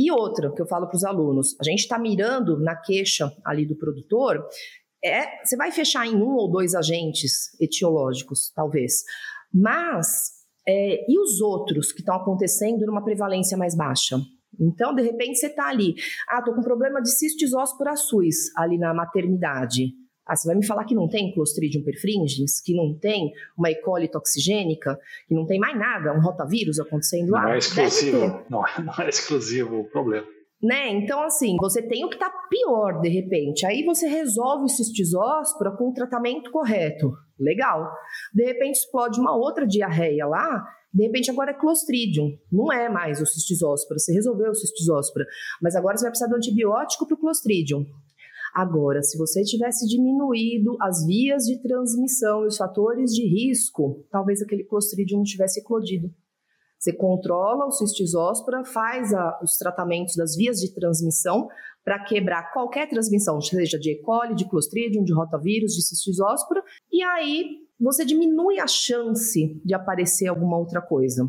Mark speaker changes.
Speaker 1: E outra que eu falo para os alunos, a gente está mirando na queixa ali do produtor, é, você vai fechar em um ou dois agentes etiológicos, talvez, mas é, e os outros que estão acontecendo numa prevalência mais baixa? Então, de repente, você está ali, ah, tô com problema de cistis suis ali na maternidade. Ah, você vai me falar que não tem Clostridium perfringens, que não tem uma E. coli toxigênica, que não tem mais nada, um rotavírus acontecendo lá?
Speaker 2: Não é exclusivo, não, é, não é exclusivo o problema.
Speaker 1: Né? Então, assim, você tem o que está pior de repente. Aí você resolve o cistisóspora com o tratamento correto. Legal. De repente explode uma outra diarreia lá, de repente agora é Clostridium. Não é mais o cistisóspora. Você resolveu o cistisóspora. Mas agora você vai precisar do antibiótico para o Clostridium. Agora, se você tivesse diminuído as vias de transmissão e os fatores de risco, talvez aquele Clostridium não tivesse eclodido. Você controla o cistisóspora, faz a, os tratamentos das vias de transmissão para quebrar qualquer transmissão, seja de E. coli, de Clostridium, de rotavírus, de cistisóspora, e aí você diminui a chance de aparecer alguma outra coisa.